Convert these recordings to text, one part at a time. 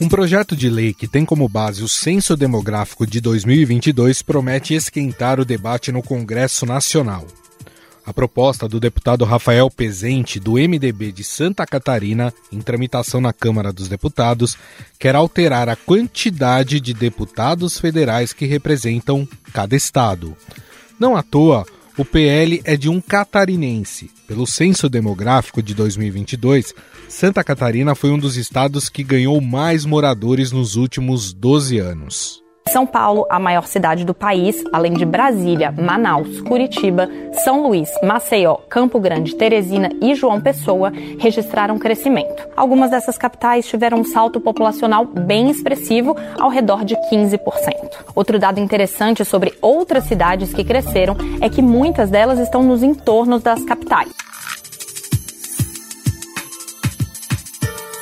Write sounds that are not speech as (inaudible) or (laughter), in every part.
Um projeto de lei que tem como base o Censo Demográfico de 2022 promete esquentar o debate no Congresso Nacional. A proposta do deputado Rafael Pezente, do MDB de Santa Catarina, em tramitação na Câmara dos Deputados, quer alterar a quantidade de deputados federais que representam cada estado. Não à toa, o PL é de um catarinense. Pelo censo demográfico de 2022, Santa Catarina foi um dos estados que ganhou mais moradores nos últimos 12 anos. São Paulo, a maior cidade do país, além de Brasília, Manaus, Curitiba, São Luís, Maceió, Campo Grande, Teresina e João Pessoa, registraram crescimento. Algumas dessas capitais tiveram um salto populacional bem expressivo, ao redor de 15%. Outro dado interessante sobre outras cidades que cresceram é que muitas delas estão nos entornos das capitais.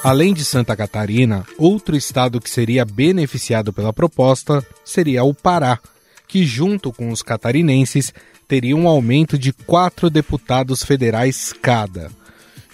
Além de Santa Catarina, outro estado que seria beneficiado pela proposta seria o Pará, que, junto com os catarinenses, teria um aumento de quatro deputados federais cada.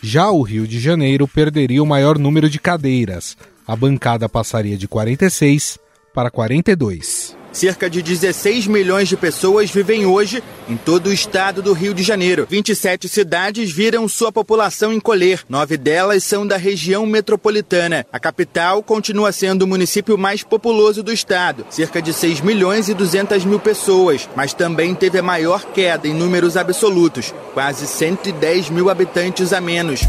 Já o Rio de Janeiro perderia o maior número de cadeiras. A bancada passaria de 46 para 42. Cerca de 16 milhões de pessoas vivem hoje em todo o estado do Rio de Janeiro. 27 cidades viram sua população encolher. Nove delas são da região metropolitana. A capital continua sendo o município mais populoso do estado, cerca de 6 milhões e 200 mil pessoas, mas também teve a maior queda em números absolutos, quase 110 mil habitantes a menos.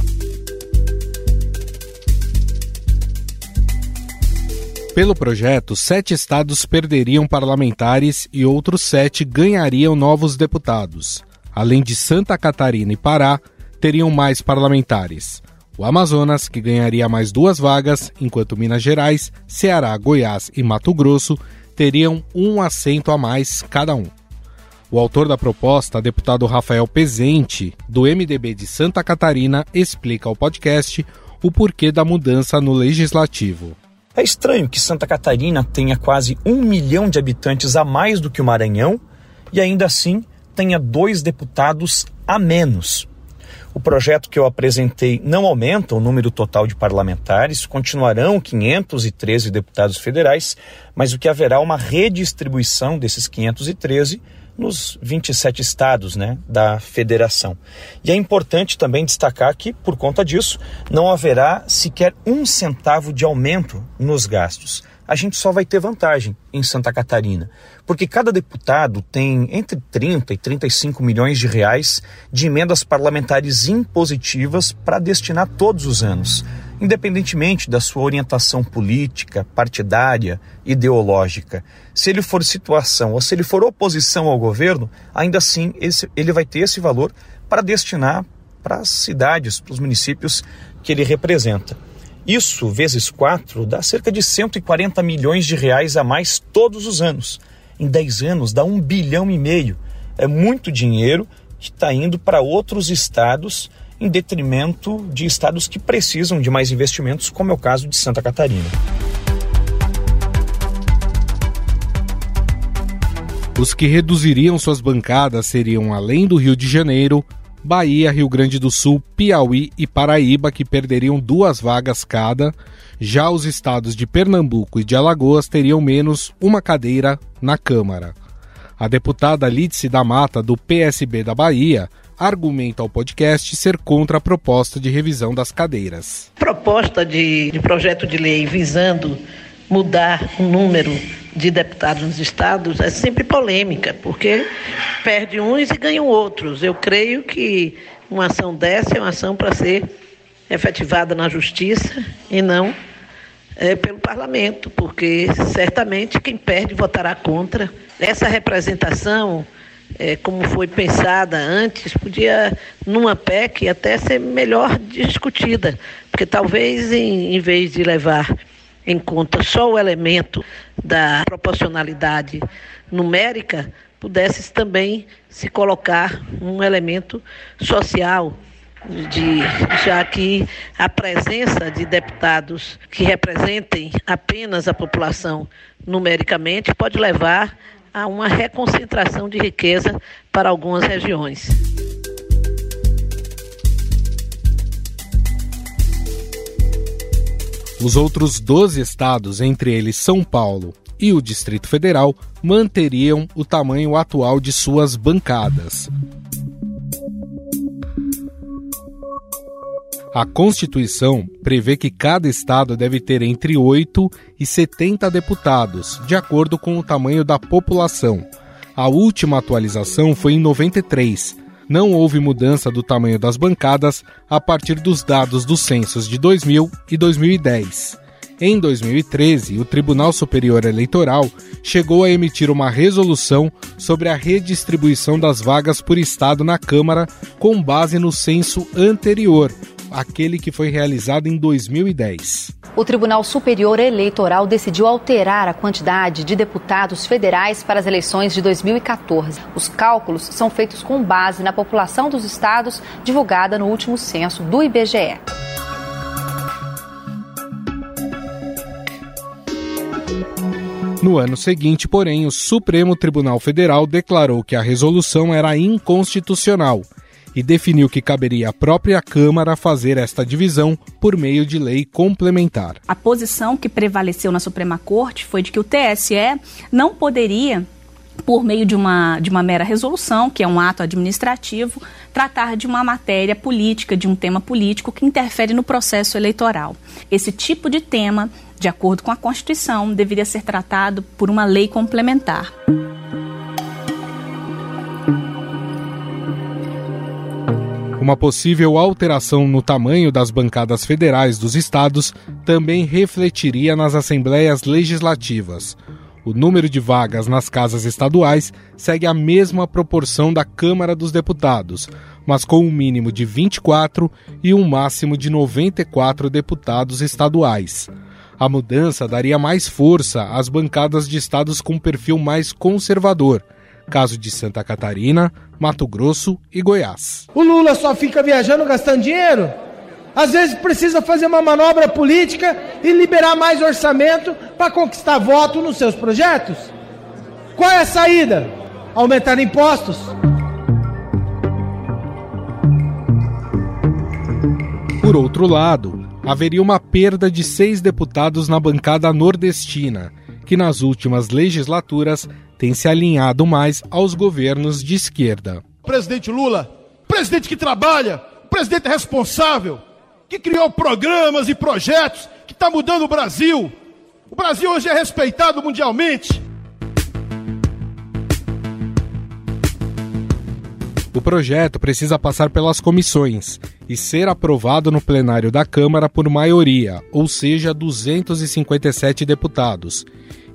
Pelo projeto, sete estados perderiam parlamentares e outros sete ganhariam novos deputados. Além de Santa Catarina e Pará, teriam mais parlamentares. O Amazonas, que ganharia mais duas vagas, enquanto Minas Gerais, Ceará, Goiás e Mato Grosso teriam um assento a mais cada um. O autor da proposta, deputado Rafael Pezente, do MDB de Santa Catarina, explica ao podcast o porquê da mudança no legislativo. É estranho que Santa Catarina tenha quase um milhão de habitantes a mais do que o Maranhão e ainda assim tenha dois deputados a menos. O projeto que eu apresentei não aumenta o número total de parlamentares, continuarão 513 deputados federais, mas o que haverá uma redistribuição desses 513 nos 27 estados né, da federação. E é importante também destacar que, por conta disso, não haverá sequer um centavo de aumento nos gastos. A gente só vai ter vantagem em Santa Catarina, porque cada deputado tem entre 30 e 35 milhões de reais de emendas parlamentares impositivas para destinar todos os anos independentemente da sua orientação política, partidária, ideológica. Se ele for situação ou se ele for oposição ao governo, ainda assim esse, ele vai ter esse valor para destinar para as cidades, para os municípios que ele representa. Isso, vezes quatro, dá cerca de 140 milhões de reais a mais todos os anos. Em 10 anos dá um bilhão e meio. É muito dinheiro que está indo para outros estados em detrimento de estados que precisam de mais investimentos, como é o caso de Santa Catarina. Os que reduziriam suas bancadas seriam, além do Rio de Janeiro, Bahia, Rio Grande do Sul, Piauí e Paraíba, que perderiam duas vagas cada. Já os estados de Pernambuco e de Alagoas teriam menos uma cadeira na Câmara. A deputada Lídice da Mata, do PSB da Bahia, argumenta ao podcast ser contra a proposta de revisão das cadeiras. Proposta de, de projeto de lei visando mudar o número de deputados nos estados é sempre polêmica, porque perde uns e ganham outros. Eu creio que uma ação dessa é uma ação para ser efetivada na justiça e não é, pelo parlamento, porque certamente quem perde votará contra. Essa representação é, como foi pensada antes, podia, numa PEC, até ser melhor discutida, porque talvez, em, em vez de levar em conta só o elemento da proporcionalidade numérica, pudesse também se colocar um elemento social, de, já que a presença de deputados que representem apenas a população numericamente pode levar a uma reconcentração de riqueza para algumas regiões. Os outros 12 estados, entre eles São Paulo e o Distrito Federal, manteriam o tamanho atual de suas bancadas. A Constituição prevê que cada estado deve ter entre 8 e 70 deputados, de acordo com o tamanho da população. A última atualização foi em 93. Não houve mudança do tamanho das bancadas a partir dos dados dos censos de 2000 e 2010. Em 2013, o Tribunal Superior Eleitoral chegou a emitir uma resolução sobre a redistribuição das vagas por estado na Câmara com base no censo anterior, aquele que foi realizado em 2010. O Tribunal Superior Eleitoral decidiu alterar a quantidade de deputados federais para as eleições de 2014. Os cálculos são feitos com base na população dos estados divulgada no último censo do IBGE. No ano seguinte, porém, o Supremo Tribunal Federal declarou que a resolução era inconstitucional e definiu que caberia à própria Câmara fazer esta divisão por meio de lei complementar. A posição que prevaleceu na Suprema Corte foi de que o TSE não poderia por meio de uma, de uma mera resolução, que é um ato administrativo, tratar de uma matéria política, de um tema político que interfere no processo eleitoral. Esse tipo de tema, de acordo com a Constituição, deveria ser tratado por uma lei complementar. Uma possível alteração no tamanho das bancadas federais dos estados também refletiria nas assembleias legislativas. O número de vagas nas casas estaduais segue a mesma proporção da Câmara dos Deputados, mas com um mínimo de 24 e um máximo de 94 deputados estaduais. A mudança daria mais força às bancadas de estados com perfil mais conservador, caso de Santa Catarina, Mato Grosso e Goiás. O Lula só fica viajando gastando dinheiro? Às vezes precisa fazer uma manobra política e liberar mais orçamento para conquistar voto nos seus projetos? Qual é a saída? Aumentar impostos? Por outro lado, haveria uma perda de seis deputados na bancada nordestina, que nas últimas legislaturas tem se alinhado mais aos governos de esquerda. Presidente Lula, presidente que trabalha, presidente responsável, que criou programas e projetos que está mudando o Brasil. O Brasil hoje é respeitado mundialmente. O projeto precisa passar pelas comissões e ser aprovado no plenário da Câmara por maioria, ou seja, 257 deputados.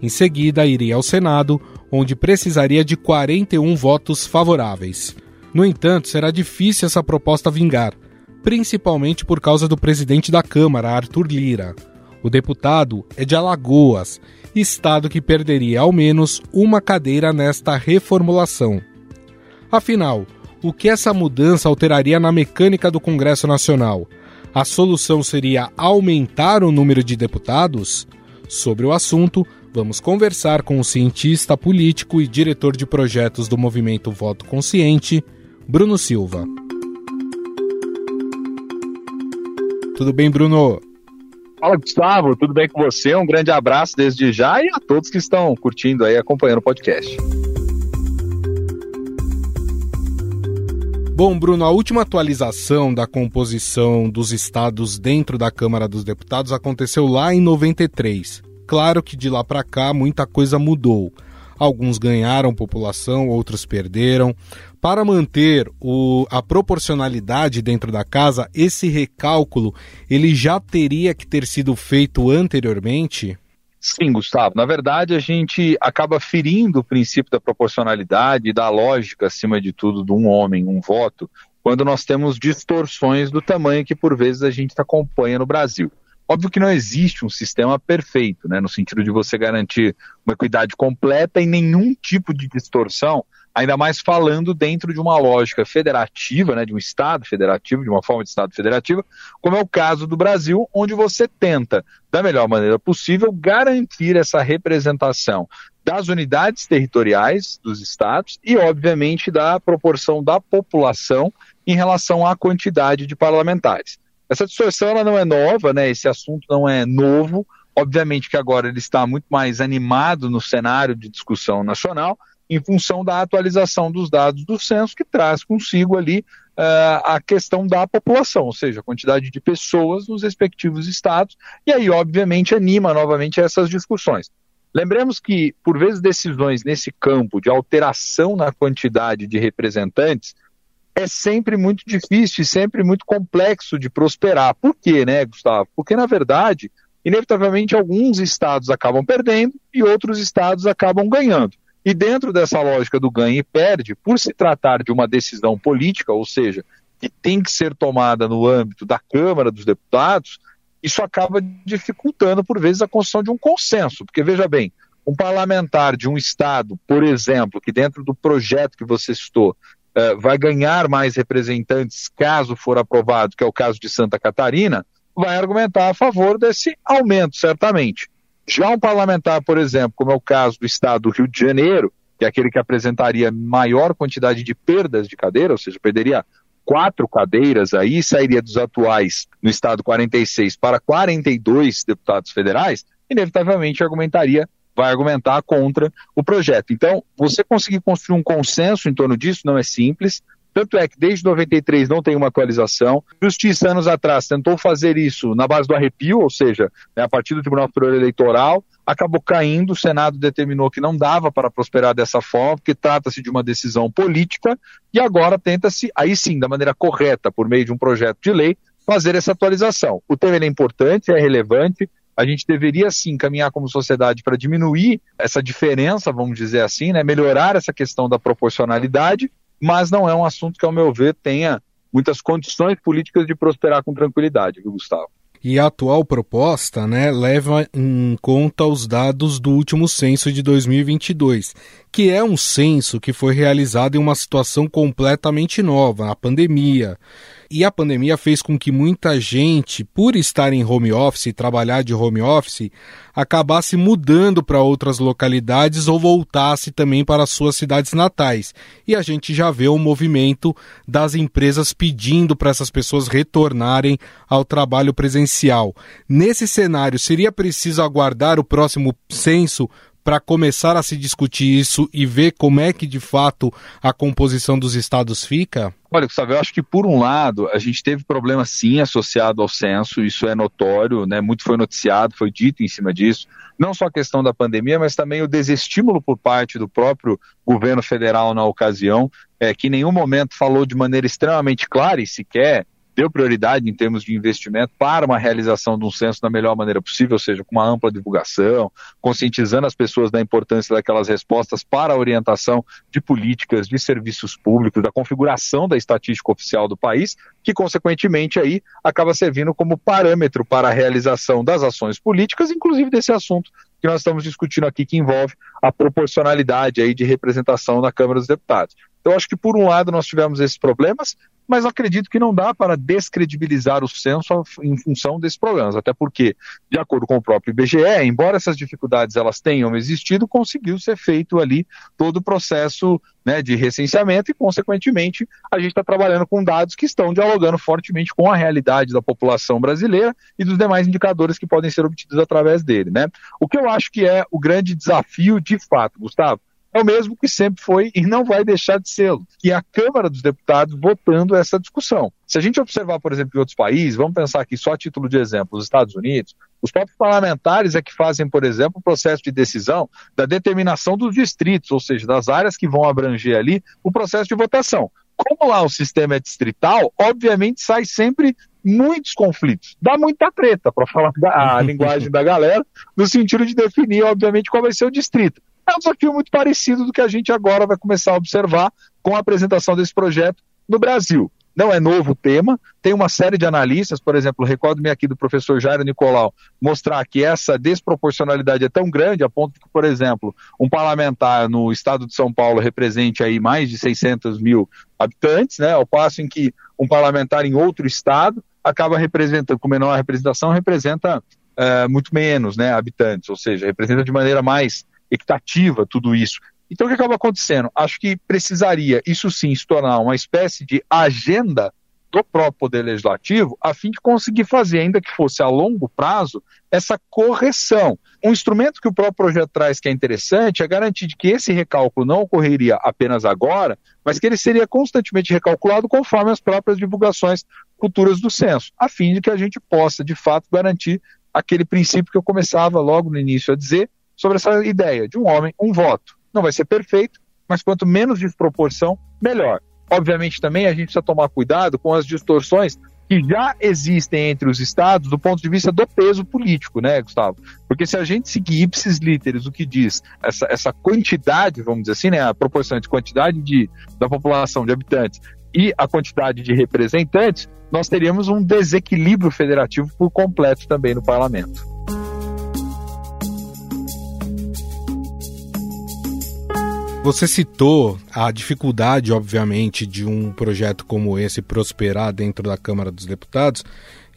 Em seguida, iria ao Senado, onde precisaria de 41 votos favoráveis. No entanto, será difícil essa proposta vingar, principalmente por causa do presidente da Câmara, Arthur Lira. O deputado é de Alagoas, estado que perderia ao menos uma cadeira nesta reformulação. Afinal, o que essa mudança alteraria na mecânica do Congresso Nacional? A solução seria aumentar o número de deputados? Sobre o assunto, Vamos conversar com o cientista político e diretor de projetos do movimento Voto Consciente, Bruno Silva. Tudo bem, Bruno? Fala, Gustavo, tudo bem com você? Um grande abraço desde já e a todos que estão curtindo aí, acompanhando o podcast. Bom, Bruno, a última atualização da composição dos estados dentro da Câmara dos Deputados aconteceu lá em 93. Claro que de lá para cá muita coisa mudou. Alguns ganharam população, outros perderam. Para manter o, a proporcionalidade dentro da casa, esse recálculo ele já teria que ter sido feito anteriormente? Sim, Gustavo. Na verdade, a gente acaba ferindo o princípio da proporcionalidade e da lógica, acima de tudo, de um homem, um voto, quando nós temos distorções do tamanho que por vezes a gente acompanha no Brasil. Óbvio que não existe um sistema perfeito, né, no sentido de você garantir uma equidade completa e nenhum tipo de distorção, ainda mais falando dentro de uma lógica federativa, né, de um Estado federativo, de uma forma de Estado federativo, como é o caso do Brasil, onde você tenta, da melhor maneira possível, garantir essa representação das unidades territoriais dos estados e, obviamente, da proporção da população em relação à quantidade de parlamentares. Essa distorção ela não é nova, né? Esse assunto não é novo. Obviamente que agora ele está muito mais animado no cenário de discussão nacional, em função da atualização dos dados do censo, que traz consigo ali uh, a questão da população, ou seja, a quantidade de pessoas nos respectivos estados, e aí, obviamente, anima novamente essas discussões. Lembremos que, por vezes, decisões nesse campo de alteração na quantidade de representantes é sempre muito difícil e sempre muito complexo de prosperar. Por quê, né, Gustavo? Porque, na verdade, inevitavelmente alguns estados acabam perdendo e outros estados acabam ganhando. E dentro dessa lógica do ganha e perde, por se tratar de uma decisão política, ou seja, que tem que ser tomada no âmbito da Câmara dos Deputados, isso acaba dificultando, por vezes, a construção de um consenso. Porque, veja bem, um parlamentar de um Estado, por exemplo, que dentro do projeto que você citou, eh, vai ganhar mais representantes caso for aprovado, que é o caso de Santa Catarina, vai argumentar a favor desse aumento, certamente. Já um parlamentar, por exemplo, como é o caso do estado do Rio de Janeiro, que é aquele que apresentaria maior quantidade de perdas de cadeira, ou seja, perderia quatro cadeiras aí, sairia dos atuais no estado 46 para 42 deputados federais, inevitavelmente argumentaria vai argumentar contra o projeto. Então, você conseguir construir um consenso em torno disso não é simples. Tanto é que desde 93 não tem uma atualização. Justiça, anos atrás, tentou fazer isso na base do arrepio, ou seja, né, a partir do Tribunal Superior Eleitoral, acabou caindo. O Senado determinou que não dava para prosperar dessa forma, porque trata-se de uma decisão política, e agora tenta-se, aí sim, da maneira correta, por meio de um projeto de lei, fazer essa atualização. O tema é importante, é relevante, a gente deveria sim caminhar como sociedade para diminuir essa diferença, vamos dizer assim, né? melhorar essa questão da proporcionalidade, mas não é um assunto que, ao meu ver, tenha muitas condições políticas de prosperar com tranquilidade, viu, Gustavo? E a atual proposta né, leva em conta os dados do último censo de 2022, que é um censo que foi realizado em uma situação completamente nova, a pandemia. E a pandemia fez com que muita gente, por estar em home office, trabalhar de home office, acabasse mudando para outras localidades ou voltasse também para suas cidades natais. E a gente já vê o movimento das empresas pedindo para essas pessoas retornarem ao trabalho presencial. Nesse cenário, seria preciso aguardar o próximo censo para começar a se discutir isso e ver como é que de fato a composição dos estados fica? Olha, Gustavo, eu acho que por um lado a gente teve problema sim associado ao censo, isso é notório, né? Muito foi noticiado, foi dito em cima disso. Não só a questão da pandemia, mas também o desestímulo por parte do próprio governo federal na ocasião, é, que em nenhum momento falou de maneira extremamente clara e sequer deu prioridade em termos de investimento para uma realização de um censo da melhor maneira possível, ou seja, com uma ampla divulgação, conscientizando as pessoas da importância daquelas respostas para a orientação de políticas, de serviços públicos, da configuração da estatística oficial do país, que consequentemente aí acaba servindo como parâmetro para a realização das ações políticas, inclusive desse assunto que nós estamos discutindo aqui, que envolve a proporcionalidade aí de representação na Câmara dos Deputados. Então, acho que por um lado nós tivemos esses problemas, mas acredito que não dá para descredibilizar o censo em função desses problemas, até porque, de acordo com o próprio IBGE, embora essas dificuldades elas tenham existido, conseguiu ser feito ali todo o processo né, de recenseamento e, consequentemente, a gente está trabalhando com dados que estão dialogando fortemente com a realidade da população brasileira e dos demais indicadores que podem ser obtidos através dele. Né? O que eu acho que é o grande desafio de fato, Gustavo, é o mesmo que sempre foi e não vai deixar de ser, que é a Câmara dos Deputados votando essa discussão. Se a gente observar, por exemplo, em outros países, vamos pensar aqui só a título de exemplo, os Estados Unidos, os próprios parlamentares é que fazem, por exemplo, o processo de decisão da determinação dos distritos, ou seja, das áreas que vão abranger ali o processo de votação. Como lá o sistema é distrital, obviamente sai sempre muitos conflitos. Dá muita treta, para falar a (laughs) linguagem da galera, no sentido de definir, obviamente, qual vai ser o distrito. É um desafio muito parecido do que a gente agora vai começar a observar com a apresentação desse projeto no Brasil. Não é novo o tema, tem uma série de analistas, por exemplo, recordo-me aqui do professor Jairo Nicolau, mostrar que essa desproporcionalidade é tão grande a ponto que, por exemplo, um parlamentar no estado de São Paulo represente aí mais de 600 mil habitantes, né, ao passo em que um parlamentar em outro estado acaba representando, com menor representação, representa é, muito menos né, habitantes, ou seja, representa de maneira mais equitativa tudo isso. Então, o que acaba acontecendo? Acho que precisaria, isso sim, se tornar uma espécie de agenda do próprio Poder Legislativo, a fim de conseguir fazer, ainda que fosse a longo prazo, essa correção. Um instrumento que o próprio projeto traz que é interessante é garantir que esse recálculo não ocorreria apenas agora, mas que ele seria constantemente recalculado conforme as próprias divulgações futuras do censo, a fim de que a gente possa, de fato, garantir aquele princípio que eu começava logo no início a dizer sobre essa ideia de um homem, um voto. Não vai ser perfeito, mas quanto menos desproporção, melhor. Obviamente, também a gente precisa tomar cuidado com as distorções que já existem entre os estados do ponto de vista do peso político, né, Gustavo? Porque se a gente seguir ipsis literis o que diz essa, essa quantidade, vamos dizer assim, né, a proporção de quantidade de, da população de habitantes e a quantidade de representantes, nós teríamos um desequilíbrio federativo por completo também no parlamento. Você citou a dificuldade, obviamente, de um projeto como esse prosperar dentro da Câmara dos Deputados,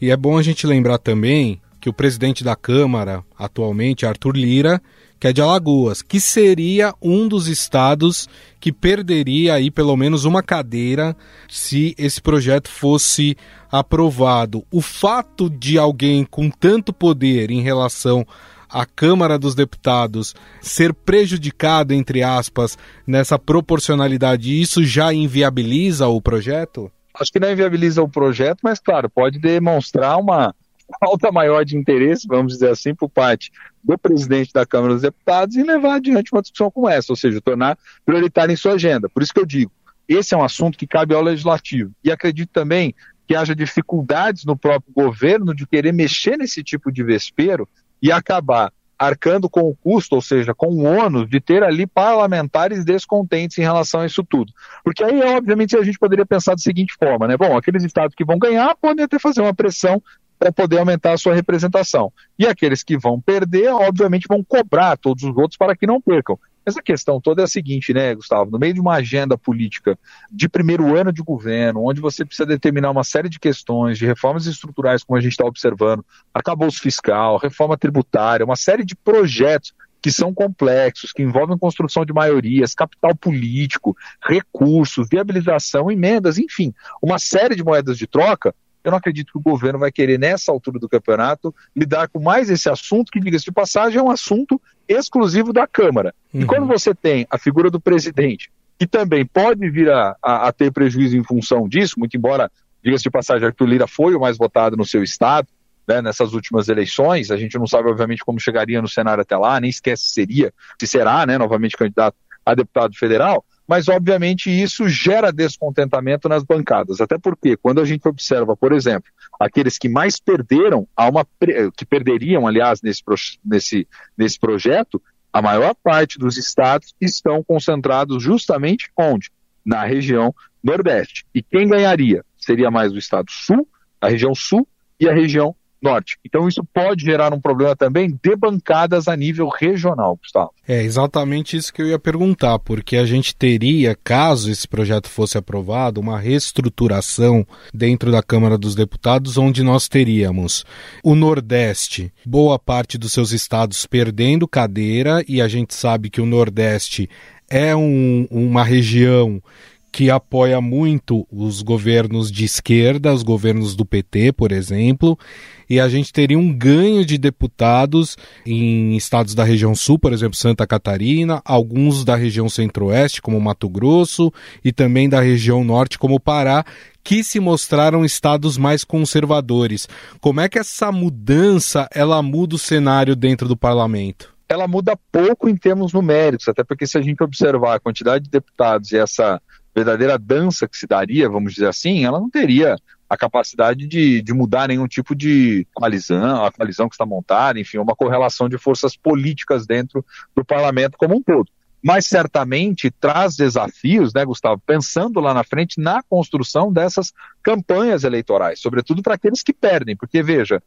e é bom a gente lembrar também que o presidente da Câmara, atualmente, Arthur Lira, que é de Alagoas, que seria um dos estados que perderia aí pelo menos uma cadeira se esse projeto fosse aprovado. O fato de alguém com tanto poder em relação a Câmara dos Deputados ser prejudicada, entre aspas, nessa proporcionalidade, isso já inviabiliza o projeto? Acho que não inviabiliza o projeto, mas, claro, pode demonstrar uma falta maior de interesse, vamos dizer assim, por parte do presidente da Câmara dos Deputados em levar adiante uma discussão como essa, ou seja, tornar prioritária em sua agenda. Por isso que eu digo, esse é um assunto que cabe ao legislativo. E acredito também que haja dificuldades no próprio governo de querer mexer nesse tipo de vespeiro e acabar arcando com o custo, ou seja, com o ônus de ter ali parlamentares descontentes em relação a isso tudo. Porque aí, obviamente, a gente poderia pensar da seguinte forma, né? Bom, aqueles estados que vão ganhar podem até fazer uma pressão para poder aumentar a sua representação. E aqueles que vão perder, obviamente, vão cobrar todos os outros para que não percam. Mas a questão toda é a seguinte, né, Gustavo? No meio de uma agenda política de primeiro ano de governo, onde você precisa determinar uma série de questões, de reformas estruturais, como a gente está observando, acabouço fiscal, reforma tributária, uma série de projetos que são complexos, que envolvem construção de maiorias, capital político, recursos, viabilização, emendas, enfim, uma série de moedas de troca, eu não acredito que o governo vai querer, nessa altura do campeonato, lidar com mais esse assunto, que, diga-se de passagem, é um assunto exclusivo da Câmara. Uhum. E quando você tem a figura do presidente, que também pode vir a, a, a ter prejuízo em função disso, muito embora, diga-se de passagem, Arthur Lira foi o mais votado no seu estado, né, nessas últimas eleições, a gente não sabe, obviamente, como chegaria no cenário até lá, nem esquece se seria, se será, né, novamente candidato a deputado federal, mas obviamente isso gera descontentamento nas bancadas. Até porque, quando a gente observa, por exemplo, aqueles que mais perderam, há uma, que perderiam, aliás, nesse, nesse, nesse projeto, a maior parte dos estados estão concentrados justamente onde? Na região Nordeste. E quem ganharia? Seria mais o estado Sul, a região Sul e a região norte. Então isso pode gerar um problema também de bancadas a nível regional, Gustavo. É exatamente isso que eu ia perguntar, porque a gente teria, caso esse projeto fosse aprovado, uma reestruturação dentro da Câmara dos Deputados, onde nós teríamos o Nordeste, boa parte dos seus estados perdendo cadeira, e a gente sabe que o Nordeste é um, uma região que apoia muito os governos de esquerda, os governos do PT, por exemplo, e a gente teria um ganho de deputados em estados da região sul, por exemplo, Santa Catarina, alguns da região centro-oeste, como Mato Grosso, e também da região norte, como Pará, que se mostraram estados mais conservadores. Como é que essa mudança ela muda o cenário dentro do parlamento? Ela muda pouco em termos numéricos, até porque se a gente observar a quantidade de deputados e essa verdadeira dança que se daria, vamos dizer assim, ela não teria a capacidade de, de mudar nenhum tipo de coalizão, a coalizão que está montada, enfim, uma correlação de forças políticas dentro do parlamento como um todo. Mas certamente traz desafios, né, Gustavo, pensando lá na frente na construção dessas campanhas eleitorais, sobretudo para aqueles que perdem, porque veja,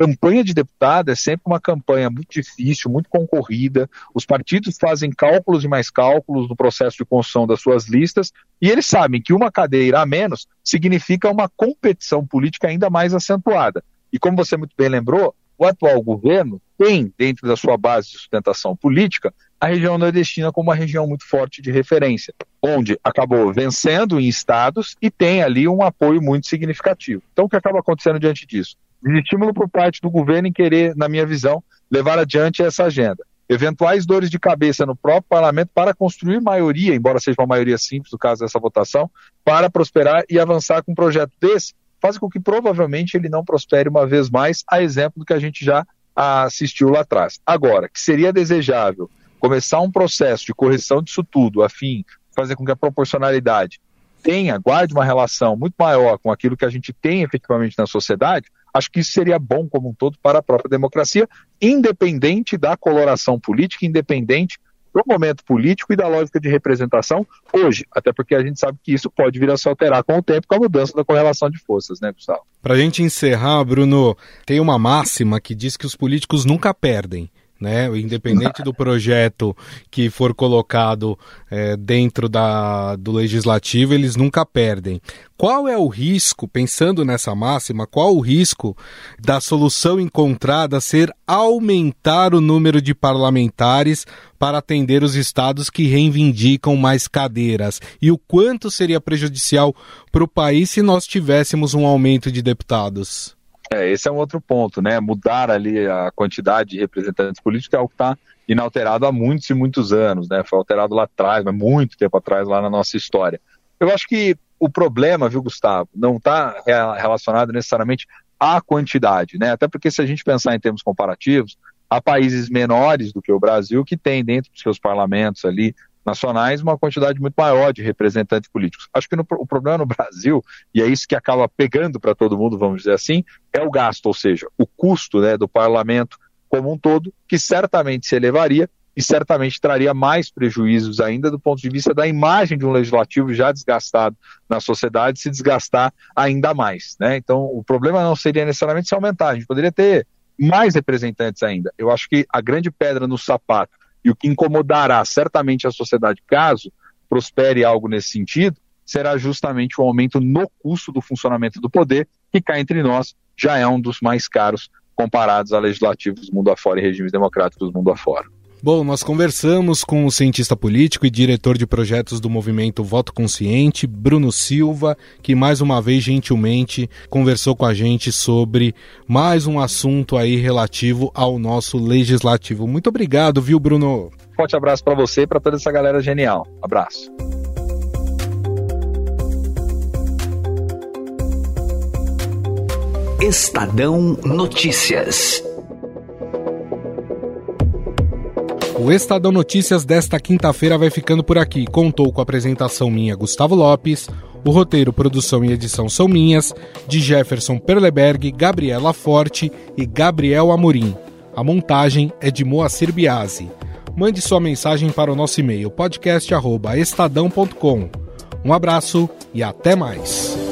campanha de deputado é sempre uma campanha muito difícil, muito concorrida. Os partidos fazem cálculos e mais cálculos no processo de construção das suas listas e eles sabem que uma cadeira a menos significa uma competição política ainda mais acentuada. E como você muito bem lembrou, o atual governo tem, dentro da sua base de sustentação política, a região nordestina como uma região muito forte de referência, onde acabou vencendo em estados e tem ali um apoio muito significativo. Então, o que acaba acontecendo diante disso? Estímulo por parte do governo em querer, na minha visão, levar adiante essa agenda. Eventuais dores de cabeça no próprio parlamento para construir maioria, embora seja uma maioria simples no caso dessa votação, para prosperar e avançar com um projeto desse, faz com que provavelmente ele não prospere uma vez mais, a exemplo do que a gente já assistiu lá atrás. Agora, que seria desejável começar um processo de correção disso tudo, a fim de fazer com que a proporcionalidade tenha, guarde uma relação muito maior com aquilo que a gente tem efetivamente na sociedade, acho que isso seria bom como um todo para a própria democracia, independente da coloração política, independente do momento político e da lógica de representação hoje, até porque a gente sabe que isso pode vir a se alterar com o tempo com a mudança da correlação de forças, né, Gustavo? Para a gente encerrar, Bruno, tem uma máxima que diz que os políticos nunca perdem né? Independente do projeto que for colocado é, dentro da, do legislativo, eles nunca perdem. Qual é o risco, pensando nessa máxima, qual o risco da solução encontrada ser aumentar o número de parlamentares para atender os estados que reivindicam mais cadeiras? E o quanto seria prejudicial para o país se nós tivéssemos um aumento de deputados? É, esse é um outro ponto, né? Mudar ali a quantidade de representantes políticos é algo que está inalterado há muitos e muitos anos, né? Foi alterado lá atrás, mas muito tempo atrás, lá na nossa história. Eu acho que o problema, viu, Gustavo, não está relacionado necessariamente à quantidade, né? Até porque se a gente pensar em termos comparativos, há países menores do que o Brasil que têm dentro dos seus parlamentos ali nacionais uma quantidade muito maior de representantes políticos. Acho que no, o problema no Brasil, e é isso que acaba pegando para todo mundo, vamos dizer assim, é o gasto, ou seja, o custo né, do parlamento como um todo, que certamente se elevaria e certamente traria mais prejuízos ainda do ponto de vista da imagem de um legislativo já desgastado na sociedade se desgastar ainda mais. Né? Então, o problema não seria necessariamente se aumentar, a gente poderia ter mais representantes ainda. Eu acho que a grande pedra no sapato e o que incomodará certamente a sociedade caso prospere algo nesse sentido, será justamente o aumento no custo do funcionamento do poder, que cá entre nós já é um dos mais caros comparados a legislativos mundo afora e regimes democráticos mundo afora. Bom, nós conversamos com o cientista político e diretor de projetos do movimento Voto Consciente, Bruno Silva, que mais uma vez gentilmente conversou com a gente sobre mais um assunto aí relativo ao nosso legislativo. Muito obrigado, viu, Bruno? Forte abraço para você e para toda essa galera genial. Abraço. Estadão Notícias. O Estadão Notícias desta quinta-feira vai ficando por aqui. Contou com a apresentação minha, Gustavo Lopes. O roteiro, produção e edição são minhas, de Jefferson Perleberg, Gabriela Forte e Gabriel Amorim. A montagem é de Moacir Biasi. Mande sua mensagem para o nosso e-mail podcast@estadão.com. Um abraço e até mais.